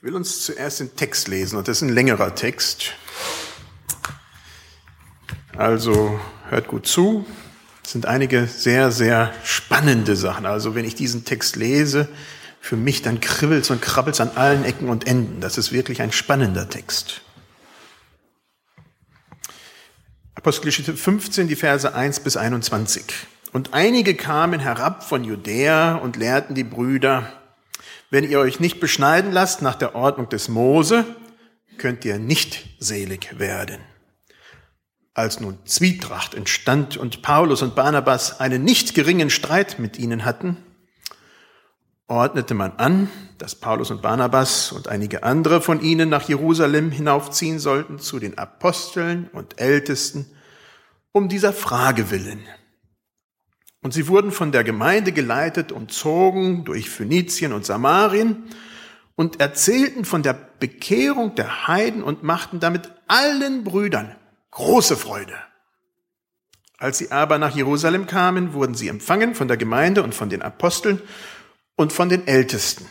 Ich will uns zuerst den Text lesen und das ist ein längerer Text. Also hört gut zu. Es sind einige sehr, sehr spannende Sachen. Also wenn ich diesen Text lese, für mich dann kribbelt's und krabbelt's an allen Ecken und Enden. Das ist wirklich ein spannender Text. Apostelgeschichte 15, die Verse 1 bis 21. Und einige kamen herab von Judäa und lehrten die Brüder, wenn ihr euch nicht beschneiden lasst nach der Ordnung des Mose, könnt ihr nicht selig werden. Als nun Zwietracht entstand und Paulus und Barnabas einen nicht geringen Streit mit ihnen hatten, ordnete man an, dass Paulus und Barnabas und einige andere von ihnen nach Jerusalem hinaufziehen sollten zu den Aposteln und Ältesten, um dieser Frage willen. Und sie wurden von der Gemeinde geleitet und zogen durch Phönizien und Samarien und erzählten von der Bekehrung der Heiden und machten damit allen Brüdern große Freude. Als sie aber nach Jerusalem kamen, wurden sie empfangen von der Gemeinde und von den Aposteln und von den Ältesten.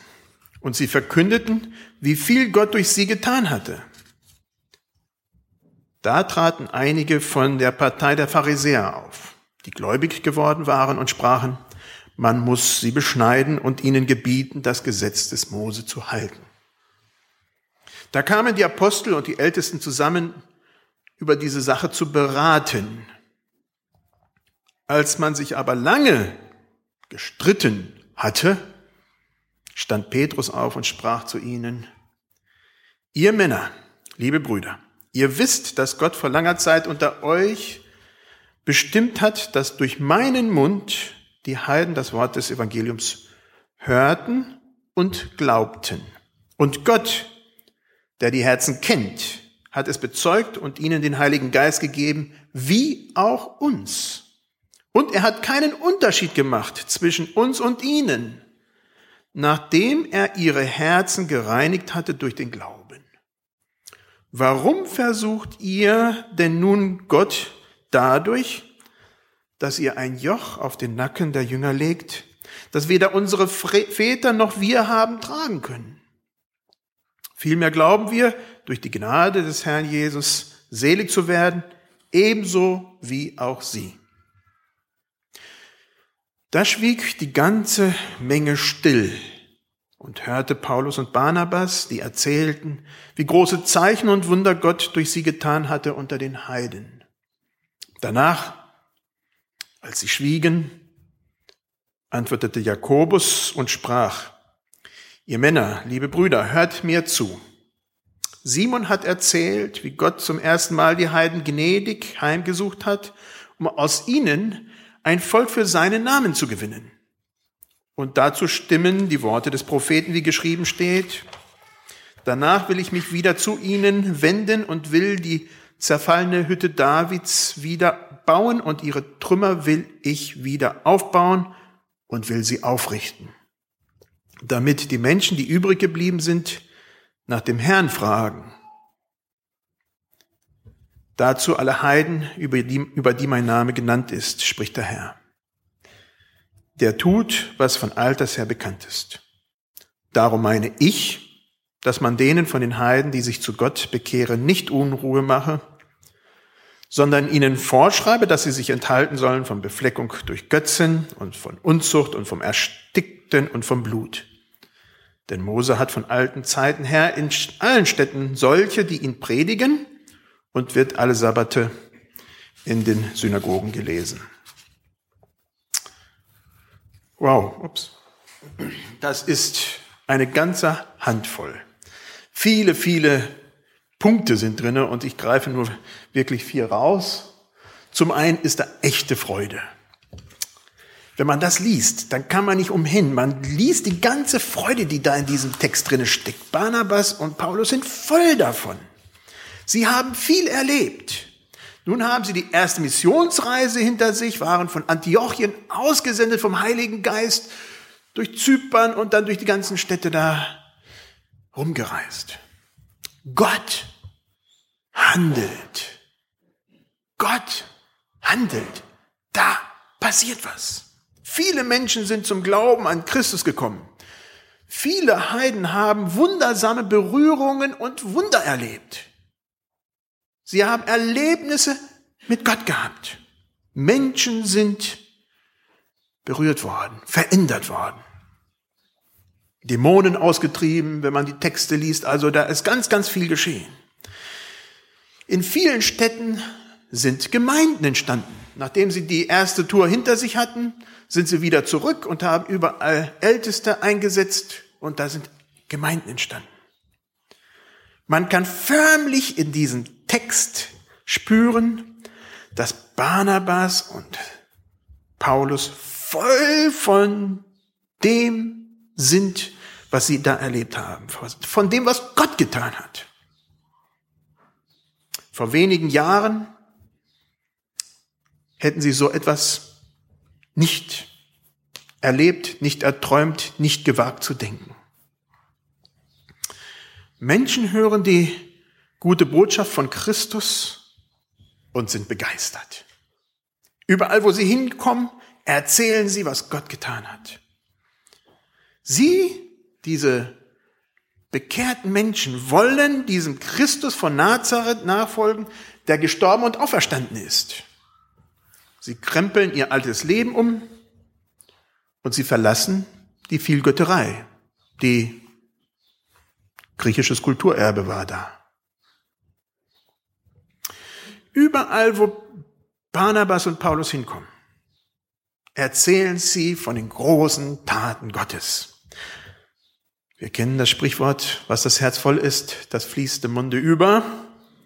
Und sie verkündeten, wie viel Gott durch sie getan hatte. Da traten einige von der Partei der Pharisäer auf die gläubig geworden waren und sprachen, man muss sie beschneiden und ihnen gebieten, das Gesetz des Mose zu halten. Da kamen die Apostel und die Ältesten zusammen, über diese Sache zu beraten. Als man sich aber lange gestritten hatte, stand Petrus auf und sprach zu ihnen, ihr Männer, liebe Brüder, ihr wisst, dass Gott vor langer Zeit unter euch bestimmt hat, dass durch meinen Mund die Heiden das Wort des Evangeliums hörten und glaubten. Und Gott, der die Herzen kennt, hat es bezeugt und ihnen den Heiligen Geist gegeben, wie auch uns. Und er hat keinen Unterschied gemacht zwischen uns und ihnen, nachdem er ihre Herzen gereinigt hatte durch den Glauben. Warum versucht ihr denn nun Gott dadurch, dass ihr ein Joch auf den Nacken der Jünger legt, das weder unsere Väter noch wir haben tragen können. Vielmehr glauben wir, durch die Gnade des Herrn Jesus selig zu werden, ebenso wie auch sie. Da schwieg die ganze Menge still und hörte Paulus und Barnabas, die erzählten, wie große Zeichen und Wunder Gott durch sie getan hatte unter den Heiden. Danach, als sie schwiegen, antwortete Jakobus und sprach, Ihr Männer, liebe Brüder, hört mir zu. Simon hat erzählt, wie Gott zum ersten Mal die Heiden gnädig heimgesucht hat, um aus ihnen ein Volk für seinen Namen zu gewinnen. Und dazu stimmen die Worte des Propheten, wie geschrieben steht. Danach will ich mich wieder zu ihnen wenden und will die zerfallene Hütte Davids wieder bauen und ihre Trümmer will ich wieder aufbauen und will sie aufrichten. Damit die Menschen, die übrig geblieben sind, nach dem Herrn fragen. Dazu alle Heiden, über die, über die mein Name genannt ist, spricht der Herr. Der tut, was von alters her bekannt ist. Darum meine ich, dass man denen von den Heiden, die sich zu Gott bekehren, nicht Unruhe mache, sondern ihnen vorschreibe, dass sie sich enthalten sollen von Befleckung durch Götzen und von Unzucht und vom Erstickten und vom Blut. Denn Mose hat von alten Zeiten her in allen Städten solche, die ihn predigen und wird alle Sabbate in den Synagogen gelesen. Wow, ups. Das ist eine ganze Handvoll. Viele, viele Punkte sind drinne und ich greife nur wirklich vier raus. Zum einen ist da echte Freude. Wenn man das liest, dann kann man nicht umhin. Man liest die ganze Freude, die da in diesem Text drinne steckt. Barnabas und Paulus sind voll davon. Sie haben viel erlebt. Nun haben sie die erste Missionsreise hinter sich, waren von Antiochien ausgesendet vom Heiligen Geist durch Zypern und dann durch die ganzen Städte da rumgereist. Gott handelt. Gott handelt. Da passiert was. Viele Menschen sind zum Glauben an Christus gekommen. Viele Heiden haben wundersame Berührungen und Wunder erlebt. Sie haben Erlebnisse mit Gott gehabt. Menschen sind berührt worden, verändert worden. Dämonen ausgetrieben, wenn man die Texte liest. Also da ist ganz, ganz viel geschehen. In vielen Städten sind Gemeinden entstanden. Nachdem sie die erste Tour hinter sich hatten, sind sie wieder zurück und haben überall Älteste eingesetzt und da sind Gemeinden entstanden. Man kann förmlich in diesem Text spüren, dass Barnabas und Paulus voll von dem sind, was sie da erlebt haben, von dem, was Gott getan hat. Vor wenigen Jahren hätten sie so etwas nicht erlebt, nicht erträumt, nicht gewagt zu denken. Menschen hören die gute Botschaft von Christus und sind begeistert. Überall, wo sie hinkommen, erzählen sie, was Gott getan hat. Sie, diese bekehrten Menschen, wollen diesem Christus von Nazareth nachfolgen, der gestorben und auferstanden ist. Sie krempeln ihr altes Leben um und sie verlassen die Vielgötterei. Die griechisches Kulturerbe war da. Überall, wo Barnabas und Paulus hinkommen, erzählen sie von den großen Taten Gottes. Wir kennen das Sprichwort, was das Herz voll ist, das fließt im Munde über.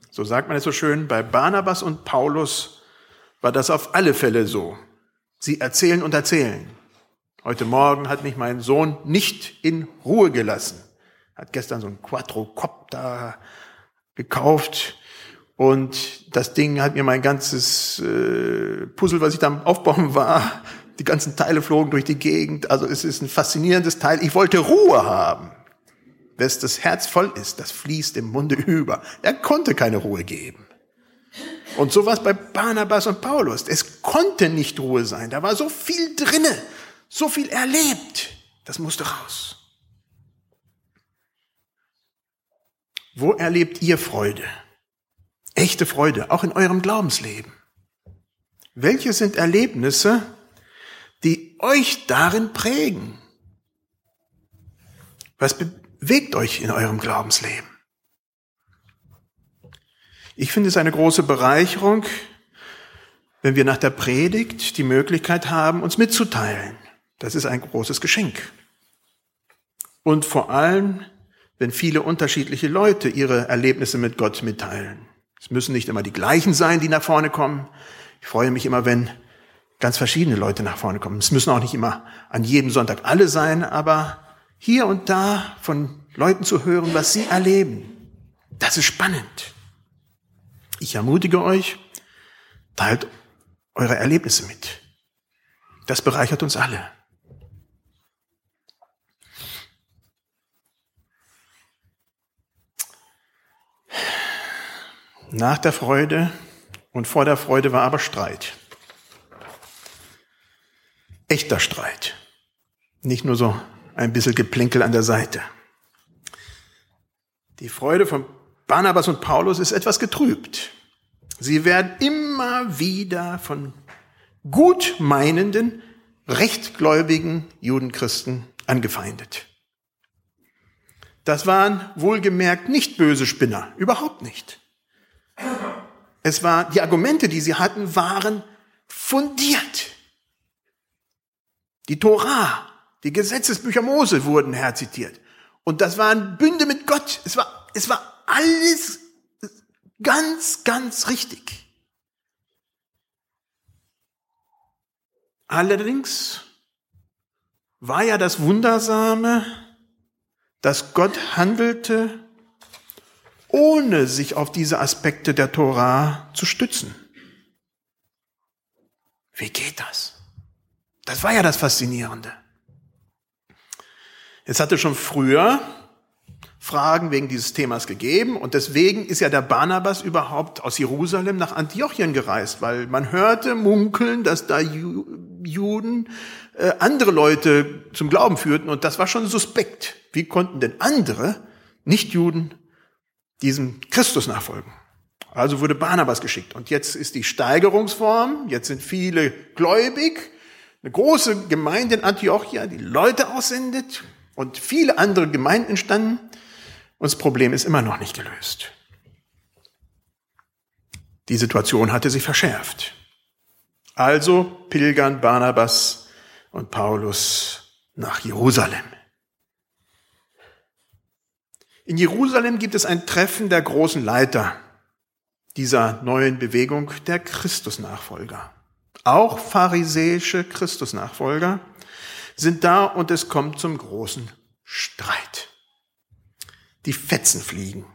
So sagt man es so schön. Bei Barnabas und Paulus war das auf alle Fälle so. Sie erzählen und erzählen. Heute Morgen hat mich mein Sohn nicht in Ruhe gelassen. Hat gestern so ein Quadrocopter gekauft und das Ding hat mir mein ganzes äh, Puzzle, was ich da aufbauen war, die ganzen Teile flogen durch die Gegend. Also es ist ein faszinierendes Teil. Ich wollte Ruhe haben. Wes das Herz voll ist, das fließt im Munde über. Er konnte keine Ruhe geben. Und so war es bei Barnabas und Paulus. Es konnte nicht Ruhe sein. Da war so viel drinne, so viel erlebt. Das musste raus. Wo erlebt ihr Freude? Echte Freude, auch in eurem Glaubensleben. Welche sind Erlebnisse, euch darin prägen? Was bewegt euch in eurem Glaubensleben? Ich finde es eine große Bereicherung, wenn wir nach der Predigt die Möglichkeit haben, uns mitzuteilen. Das ist ein großes Geschenk. Und vor allem, wenn viele unterschiedliche Leute ihre Erlebnisse mit Gott mitteilen. Es müssen nicht immer die gleichen sein, die nach vorne kommen. Ich freue mich immer, wenn ganz verschiedene Leute nach vorne kommen. Es müssen auch nicht immer an jedem Sonntag alle sein, aber hier und da von Leuten zu hören, was sie erleben, das ist spannend. Ich ermutige euch, teilt eure Erlebnisse mit. Das bereichert uns alle. Nach der Freude und vor der Freude war aber Streit. Echter Streit. Nicht nur so ein bisschen Geplänkel an der Seite. Die Freude von Barnabas und Paulus ist etwas getrübt. Sie werden immer wieder von gutmeinenden, rechtgläubigen Judenchristen angefeindet. Das waren wohlgemerkt nicht böse Spinner, überhaupt nicht. Es war, die Argumente, die sie hatten, waren fundiert. Die Torah, die Gesetzesbücher Mose wurden herzitiert. Und das waren Bünde mit Gott. Es war, es war alles ganz, ganz richtig. Allerdings war ja das Wundersame, dass Gott handelte, ohne sich auf diese Aspekte der Tora zu stützen. Wie geht das? Das war ja das Faszinierende. Es hatte schon früher Fragen wegen dieses Themas gegeben. Und deswegen ist ja der Barnabas überhaupt aus Jerusalem nach Antiochien gereist, weil man hörte munkeln, dass da Juden äh, andere Leute zum Glauben führten und das war schon suspekt. Wie konnten denn andere Nichtjuden diesem Christus nachfolgen? Also wurde Barnabas geschickt. Und jetzt ist die Steigerungsform, jetzt sind viele gläubig, eine große Gemeinde in Antiochia, die Leute aussendet und viele andere Gemeinden entstanden. Und das Problem ist immer noch nicht gelöst. Die Situation hatte sich verschärft. Also pilgern Barnabas und Paulus nach Jerusalem. In Jerusalem gibt es ein Treffen der großen Leiter dieser neuen Bewegung der Christusnachfolger. Auch pharisäische Christusnachfolger sind da und es kommt zum großen Streit. Die Fetzen fliegen.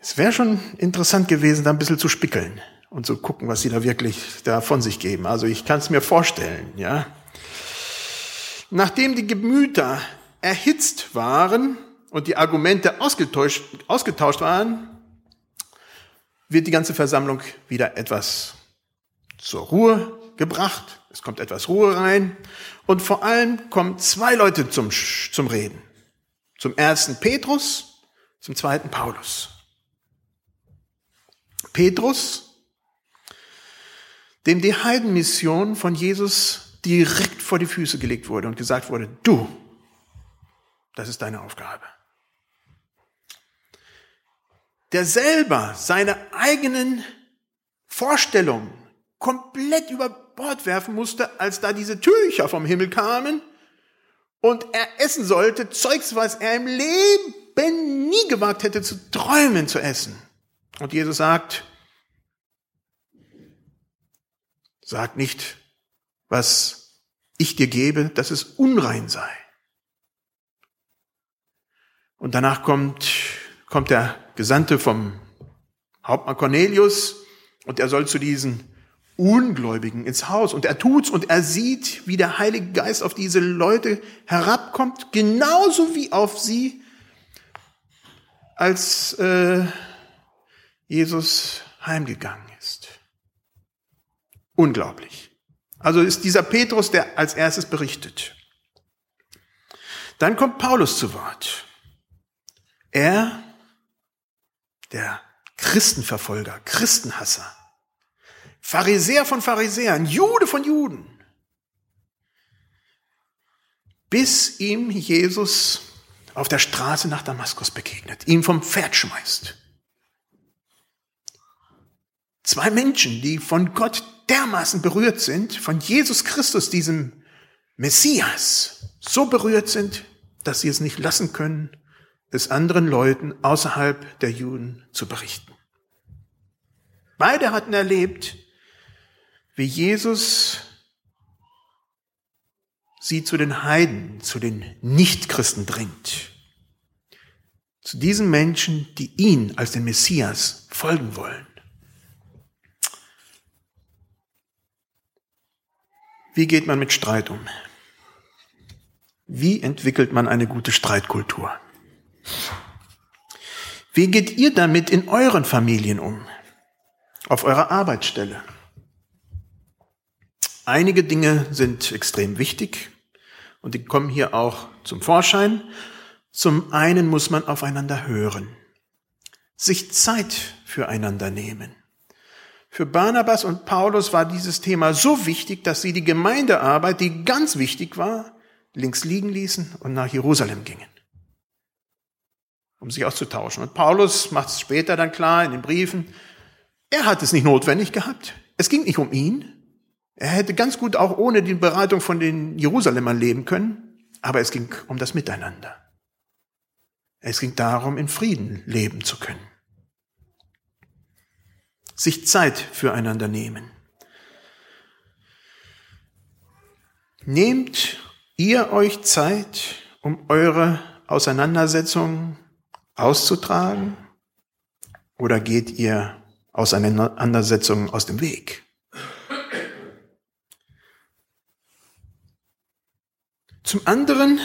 Es wäre schon interessant gewesen, da ein bisschen zu spickeln und zu gucken, was sie da wirklich da von sich geben. Also ich kann es mir vorstellen, ja. Nachdem die Gemüter erhitzt waren und die Argumente ausgetauscht, ausgetauscht waren, wird die ganze Versammlung wieder etwas zur Ruhe gebracht. Es kommt etwas Ruhe rein. Und vor allem kommen zwei Leute zum, zum Reden. Zum ersten Petrus, zum zweiten Paulus. Petrus, dem die Heidenmission von Jesus direkt vor die Füße gelegt wurde und gesagt wurde, du, das ist deine Aufgabe der selber seine eigenen Vorstellungen komplett über Bord werfen musste, als da diese Tücher vom Himmel kamen und er essen sollte, Zeugs, was er im Leben nie gewagt hätte zu träumen zu essen. Und Jesus sagt, sag nicht, was ich dir gebe, dass es unrein sei. Und danach kommt, kommt der Gesandte vom Hauptmann Cornelius und er soll zu diesen Ungläubigen ins Haus und er tut's und er sieht, wie der Heilige Geist auf diese Leute herabkommt, genauso wie auf sie, als äh, Jesus heimgegangen ist. Unglaublich. Also ist dieser Petrus, der als erstes berichtet. Dann kommt Paulus zu Wort. Er der Christenverfolger, Christenhasser, Pharisäer von Pharisäern, Jude von Juden, bis ihm Jesus auf der Straße nach Damaskus begegnet, ihm vom Pferd schmeißt. Zwei Menschen, die von Gott dermaßen berührt sind, von Jesus Christus, diesem Messias, so berührt sind, dass sie es nicht lassen können, es anderen Leuten außerhalb der Juden zu berichten. Beide hatten erlebt, wie Jesus sie zu den Heiden, zu den Nichtchristen dringt. Zu diesen Menschen, die ihn als den Messias folgen wollen. Wie geht man mit Streit um? Wie entwickelt man eine gute Streitkultur? Wie geht ihr damit in euren Familien um? Auf eurer Arbeitsstelle? Einige Dinge sind extrem wichtig und die kommen hier auch zum Vorschein. Zum einen muss man aufeinander hören, sich Zeit füreinander nehmen. Für Barnabas und Paulus war dieses Thema so wichtig, dass sie die Gemeindearbeit, die ganz wichtig war, links liegen ließen und nach Jerusalem gingen um sich auszutauschen. Und Paulus macht es später dann klar in den Briefen, er hat es nicht notwendig gehabt. Es ging nicht um ihn. Er hätte ganz gut auch ohne die Beratung von den Jerusalemern leben können, aber es ging um das Miteinander. Es ging darum, in Frieden leben zu können. Sich Zeit füreinander nehmen. Nehmt ihr euch Zeit, um eure Auseinandersetzungen auszutragen? Oder geht ihr Auseinandersetzungen aus dem Weg? Zum anderen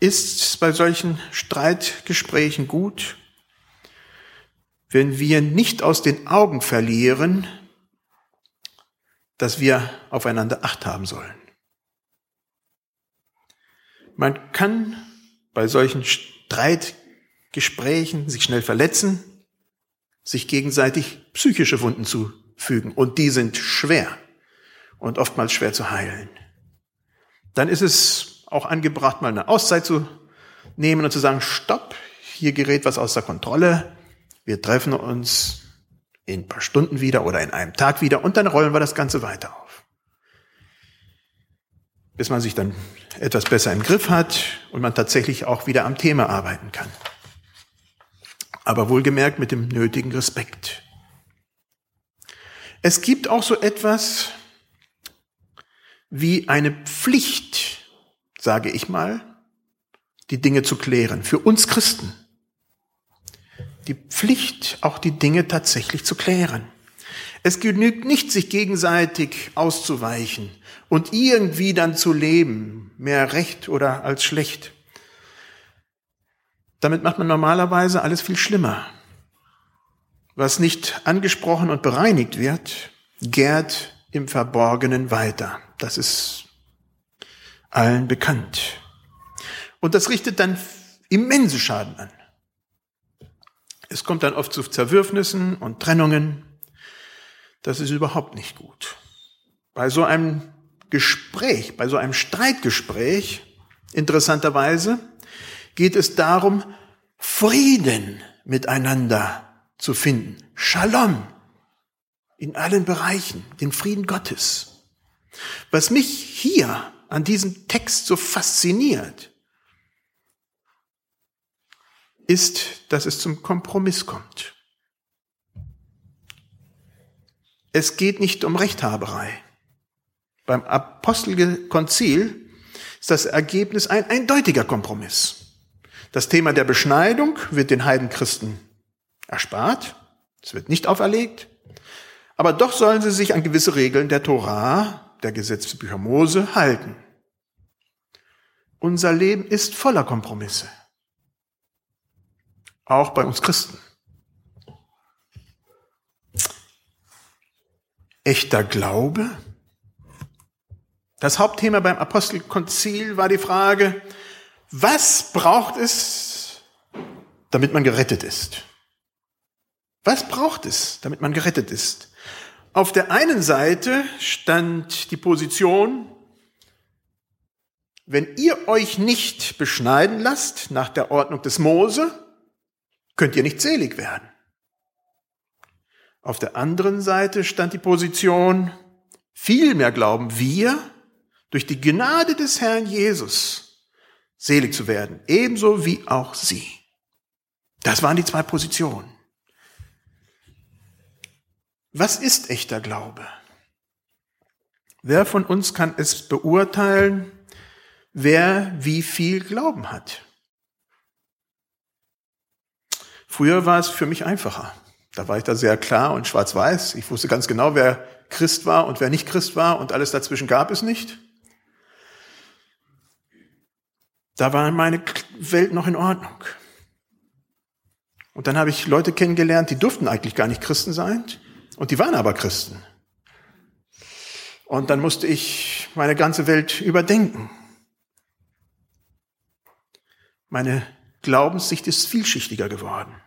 ist es bei solchen Streitgesprächen gut, wenn wir nicht aus den Augen verlieren, dass wir aufeinander Acht haben sollen. Man kann bei solchen Streitgesprächen sich schnell verletzen, sich gegenseitig psychische Wunden zufügen. Und die sind schwer und oftmals schwer zu heilen. Dann ist es auch angebracht, mal eine Auszeit zu nehmen und zu sagen, stopp, hier gerät was außer Kontrolle. Wir treffen uns in ein paar Stunden wieder oder in einem Tag wieder und dann rollen wir das Ganze weiter auf. Bis man sich dann etwas besser im Griff hat und man tatsächlich auch wieder am Thema arbeiten kann. Aber wohlgemerkt mit dem nötigen Respekt. Es gibt auch so etwas wie eine Pflicht, sage ich mal, die Dinge zu klären. Für uns Christen. Die Pflicht, auch die Dinge tatsächlich zu klären. Es genügt nicht, sich gegenseitig auszuweichen und irgendwie dann zu leben, mehr recht oder als schlecht. Damit macht man normalerweise alles viel schlimmer. Was nicht angesprochen und bereinigt wird, gärt im Verborgenen weiter. Das ist allen bekannt. Und das richtet dann immense Schaden an. Es kommt dann oft zu Zerwürfnissen und Trennungen. Das ist überhaupt nicht gut. Bei so einem Gespräch, bei so einem Streitgespräch, interessanterweise, geht es darum, Frieden miteinander zu finden. Shalom in allen Bereichen, den Frieden Gottes. Was mich hier an diesem Text so fasziniert, ist, dass es zum Kompromiss kommt. Es geht nicht um Rechthaberei. Beim Apostelkonzil ist das Ergebnis ein eindeutiger Kompromiss. Das Thema der Beschneidung wird den Heidenchristen erspart. Es wird nicht auferlegt. Aber doch sollen sie sich an gewisse Regeln der Torah, der Gesetzbücher Mose, halten. Unser Leben ist voller Kompromisse. Auch bei uns Christen. Echter Glaube? Das Hauptthema beim Apostelkonzil war die Frage, was braucht es, damit man gerettet ist? Was braucht es, damit man gerettet ist? Auf der einen Seite stand die Position, wenn ihr euch nicht beschneiden lasst nach der Ordnung des Mose, könnt ihr nicht selig werden. Auf der anderen Seite stand die Position, vielmehr glauben wir, durch die Gnade des Herrn Jesus selig zu werden, ebenso wie auch sie. Das waren die zwei Positionen. Was ist echter Glaube? Wer von uns kann es beurteilen, wer wie viel Glauben hat? Früher war es für mich einfacher. Da war ich da sehr klar und schwarz-weiß. Ich wusste ganz genau, wer Christ war und wer nicht Christ war und alles dazwischen gab es nicht. Da war meine Welt noch in Ordnung. Und dann habe ich Leute kennengelernt, die durften eigentlich gar nicht Christen sein. Und die waren aber Christen. Und dann musste ich meine ganze Welt überdenken. Meine Glaubenssicht ist vielschichtiger geworden.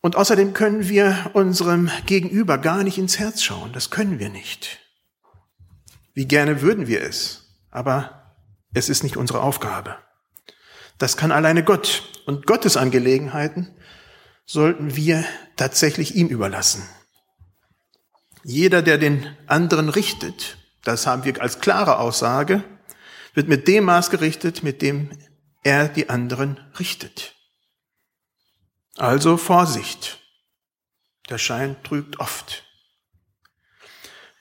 Und außerdem können wir unserem Gegenüber gar nicht ins Herz schauen. Das können wir nicht. Wie gerne würden wir es, aber es ist nicht unsere Aufgabe. Das kann alleine Gott. Und Gottes Angelegenheiten sollten wir tatsächlich ihm überlassen. Jeder, der den anderen richtet, das haben wir als klare Aussage, wird mit dem Maß gerichtet, mit dem er die anderen richtet. Also Vorsicht. Der Schein trügt oft.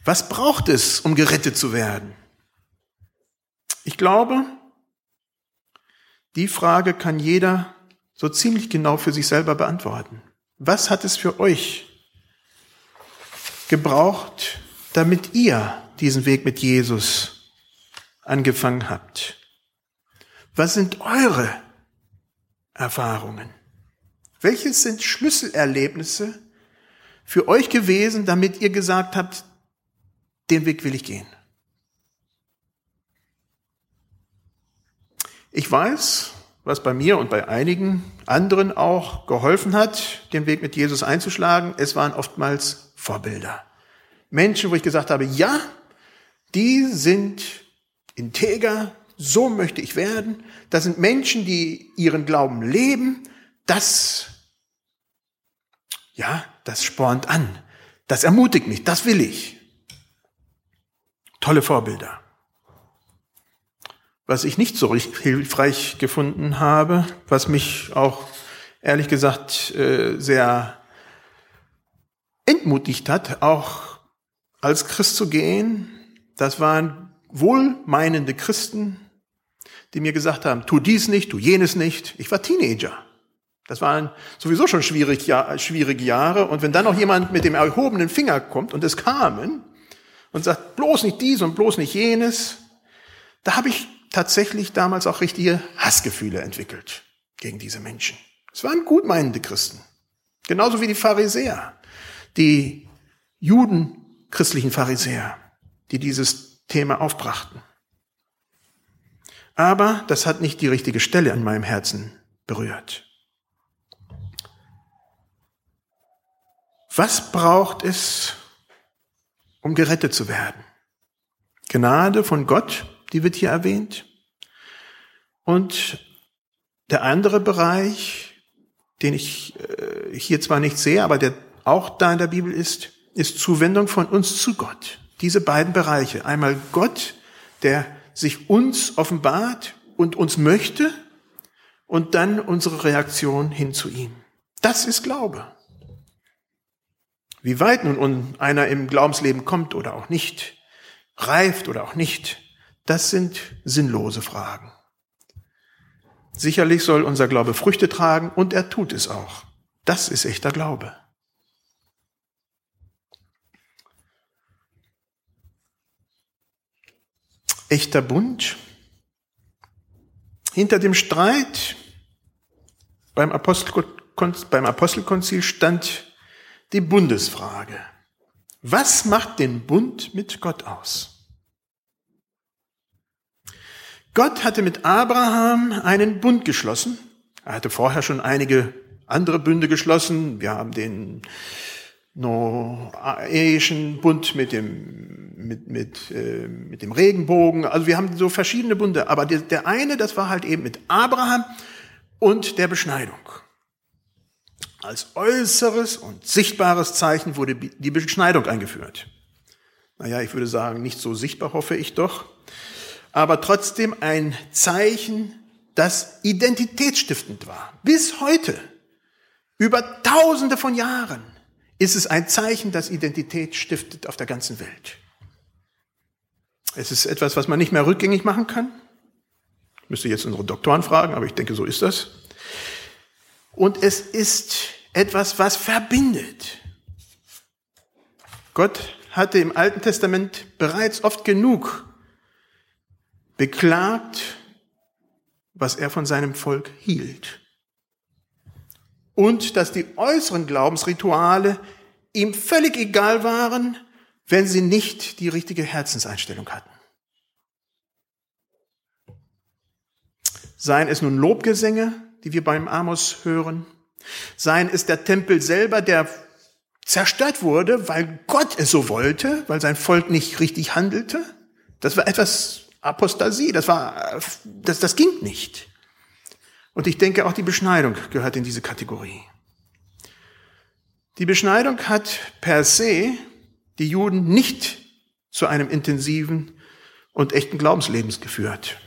Was braucht es, um gerettet zu werden? Ich glaube, die Frage kann jeder so ziemlich genau für sich selber beantworten. Was hat es für euch gebraucht, damit ihr diesen Weg mit Jesus angefangen habt? Was sind eure Erfahrungen? Welches sind Schlüsselerlebnisse, für euch gewesen, damit ihr gesagt habt, den Weg will ich gehen. Ich weiß, was bei mir und bei einigen anderen auch geholfen hat, den Weg mit Jesus einzuschlagen. Es waren oftmals Vorbilder. Menschen, wo ich gesagt habe, ja, die sind integer, so möchte ich werden. Das sind Menschen, die ihren Glauben leben. Das, ja, das spornt an. Das ermutigt mich. Das will ich. Tolle Vorbilder. Was ich nicht so hilfreich gefunden habe, was mich auch ehrlich gesagt äh, sehr entmutigt hat, auch als Christ zu gehen, das waren wohlmeinende Christen, die mir gesagt haben, tu dies nicht, tu jenes nicht. Ich war Teenager. Das waren sowieso schon schwierige Jahre. Und wenn dann noch jemand mit dem erhobenen Finger kommt, und es kamen, und sagt, bloß nicht dies und bloß nicht jenes, da habe ich tatsächlich damals auch richtige Hassgefühle entwickelt gegen diese Menschen. Es waren gutmeinende Christen. Genauso wie die Pharisäer, die Juden, christlichen Pharisäer, die dieses Thema aufbrachten. Aber das hat nicht die richtige Stelle an meinem Herzen berührt. Was braucht es, um gerettet zu werden? Gnade von Gott die wird hier erwähnt. Und der andere Bereich, den ich äh, hier zwar nicht sehe, aber der auch da in der Bibel ist, ist Zuwendung von uns zu Gott. Diese beiden Bereiche. Einmal Gott, der sich uns offenbart und uns möchte und dann unsere Reaktion hin zu ihm. Das ist Glaube. Wie weit nun einer im Glaubensleben kommt oder auch nicht, reift oder auch nicht, das sind sinnlose Fragen. Sicherlich soll unser Glaube Früchte tragen und er tut es auch. Das ist echter Glaube. Echter Bund. Hinter dem Streit beim, Apostelkonzil stand die Bundesfrage. Was macht den Bund mit Gott aus? Gott hatte mit Abraham einen Bund geschlossen. Er hatte vorher schon einige andere Bünde geschlossen. Wir haben den noahischen Bund mit dem, mit, mit, äh, mit dem Regenbogen. Also wir haben so verschiedene Bunde. Aber der, der eine, das war halt eben mit Abraham und der Beschneidung. Als äußeres und sichtbares Zeichen wurde die Beschneidung eingeführt. Naja, ich würde sagen, nicht so sichtbar hoffe ich doch aber trotzdem ein Zeichen, das identitätsstiftend war. Bis heute, über tausende von Jahren, ist es ein Zeichen, das Identität stiftet auf der ganzen Welt. Es ist etwas, was man nicht mehr rückgängig machen kann. Ich müsste jetzt unsere Doktoren fragen, aber ich denke, so ist das. Und es ist etwas, was verbindet. Gott hatte im Alten Testament bereits oft genug beklagt, was er von seinem Volk hielt. Und dass die äußeren Glaubensrituale ihm völlig egal waren, wenn sie nicht die richtige Herzenseinstellung hatten. Seien es nun Lobgesänge, die wir beim Amos hören, seien es der Tempel selber, der zerstört wurde, weil Gott es so wollte, weil sein Volk nicht richtig handelte. Das war etwas Apostasie, das war, das, das ging nicht. Und ich denke, auch die Beschneidung gehört in diese Kategorie. Die Beschneidung hat per se die Juden nicht zu einem intensiven und echten Glaubenslebens geführt.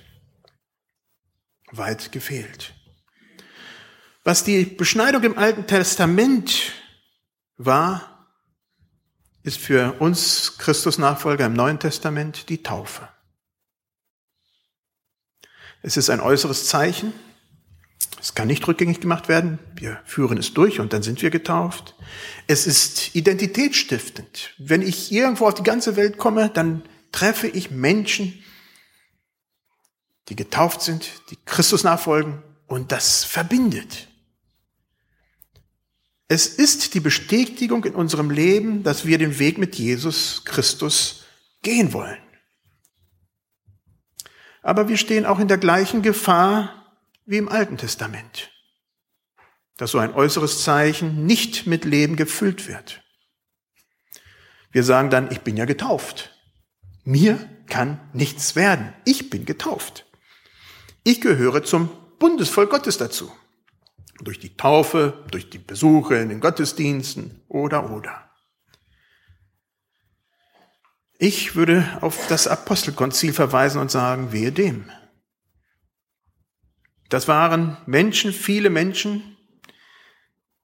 Weit gefehlt. Was die Beschneidung im Alten Testament war, ist für uns Christus-Nachfolger im Neuen Testament die Taufe. Es ist ein äußeres Zeichen. Es kann nicht rückgängig gemacht werden. Wir führen es durch und dann sind wir getauft. Es ist identitätsstiftend. Wenn ich irgendwo auf die ganze Welt komme, dann treffe ich Menschen, die getauft sind, die Christus nachfolgen und das verbindet. Es ist die Bestätigung in unserem Leben, dass wir den Weg mit Jesus Christus gehen wollen. Aber wir stehen auch in der gleichen Gefahr wie im Alten Testament, dass so ein äußeres Zeichen nicht mit Leben gefüllt wird. Wir sagen dann, ich bin ja getauft. Mir kann nichts werden. Ich bin getauft. Ich gehöre zum Bundesvolk Gottes dazu. Durch die Taufe, durch die Besuche in den Gottesdiensten oder oder. Ich würde auf das Apostelkonzil verweisen und sagen, wehe dem. Das waren Menschen, viele Menschen,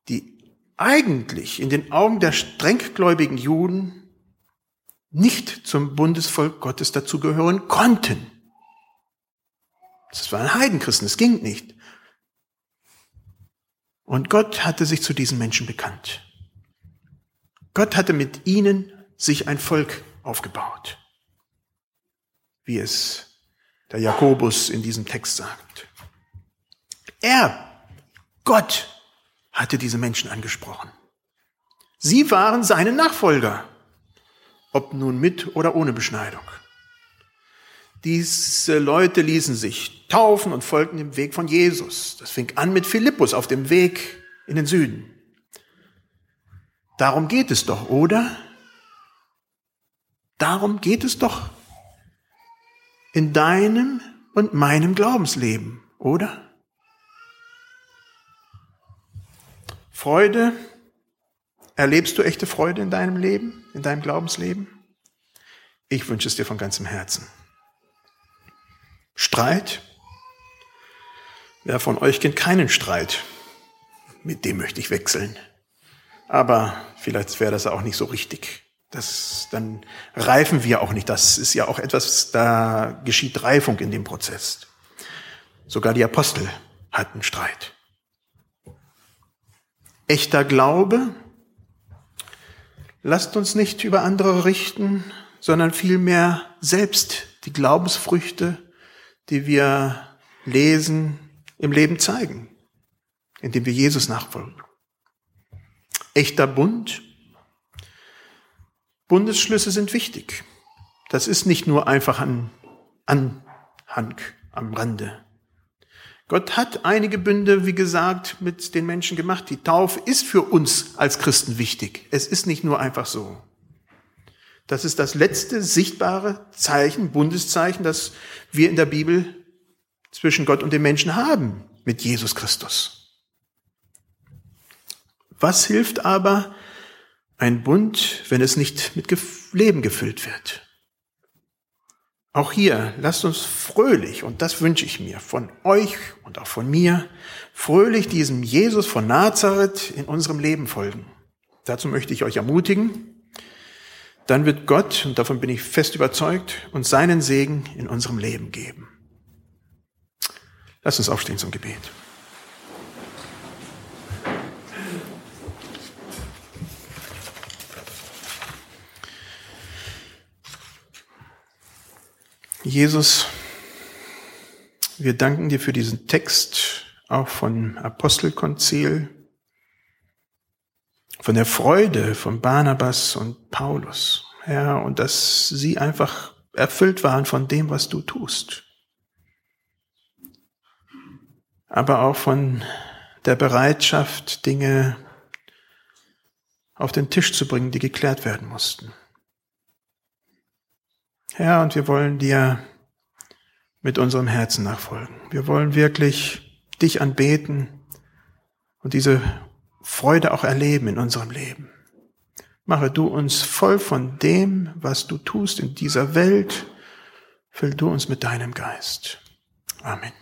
die eigentlich in den Augen der strenggläubigen Juden nicht zum Bundesvolk Gottes dazugehören konnten. Das waren Heidenchristen, es ging nicht. Und Gott hatte sich zu diesen Menschen bekannt. Gott hatte mit ihnen sich ein Volk aufgebaut, wie es der Jakobus in diesem Text sagt. Er, Gott, hatte diese Menschen angesprochen. Sie waren seine Nachfolger, ob nun mit oder ohne Beschneidung. Diese Leute ließen sich taufen und folgten dem Weg von Jesus. Das fing an mit Philippus auf dem Weg in den Süden. Darum geht es doch, oder? Darum geht es doch in deinem und meinem Glaubensleben, oder? Freude, erlebst du echte Freude in deinem Leben, in deinem Glaubensleben? Ich wünsche es dir von ganzem Herzen. Streit? Wer von euch kennt keinen Streit? Mit dem möchte ich wechseln. Aber vielleicht wäre das auch nicht so richtig. Das, dann reifen wir auch nicht. Das ist ja auch etwas, da geschieht Reifung in dem Prozess. Sogar die Apostel hatten Streit. Echter Glaube, lasst uns nicht über andere richten, sondern vielmehr selbst die Glaubensfrüchte die wir lesen, im Leben zeigen, indem wir Jesus nachfolgen. Echter Bund. Bundesschlüsse sind wichtig. Das ist nicht nur einfach ein Anhang am Rande. Gott hat einige Bünde, wie gesagt, mit den Menschen gemacht. Die Taufe ist für uns als Christen wichtig. Es ist nicht nur einfach so. Das ist das letzte sichtbare Zeichen, Bundeszeichen, das wir in der Bibel zwischen Gott und den Menschen haben mit Jesus Christus. Was hilft aber ein Bund, wenn es nicht mit Leben gefüllt wird? Auch hier, lasst uns fröhlich, und das wünsche ich mir von euch und auch von mir, fröhlich diesem Jesus von Nazareth in unserem Leben folgen. Dazu möchte ich euch ermutigen, dann wird Gott, und davon bin ich fest überzeugt, uns seinen Segen in unserem Leben geben. Lass uns aufstehen zum Gebet. Jesus, wir danken dir für diesen Text, auch von Apostelkonzil, von der Freude von Barnabas und Paulus, Herr, und dass sie einfach erfüllt waren von dem, was du tust. Aber auch von der Bereitschaft, Dinge auf den Tisch zu bringen, die geklärt werden mussten. Herr, und wir wollen dir mit unserem Herzen nachfolgen. Wir wollen wirklich dich anbeten und diese Freude auch erleben in unserem Leben. Mache du uns voll von dem, was du tust in dieser Welt. Füll du uns mit deinem Geist. Amen.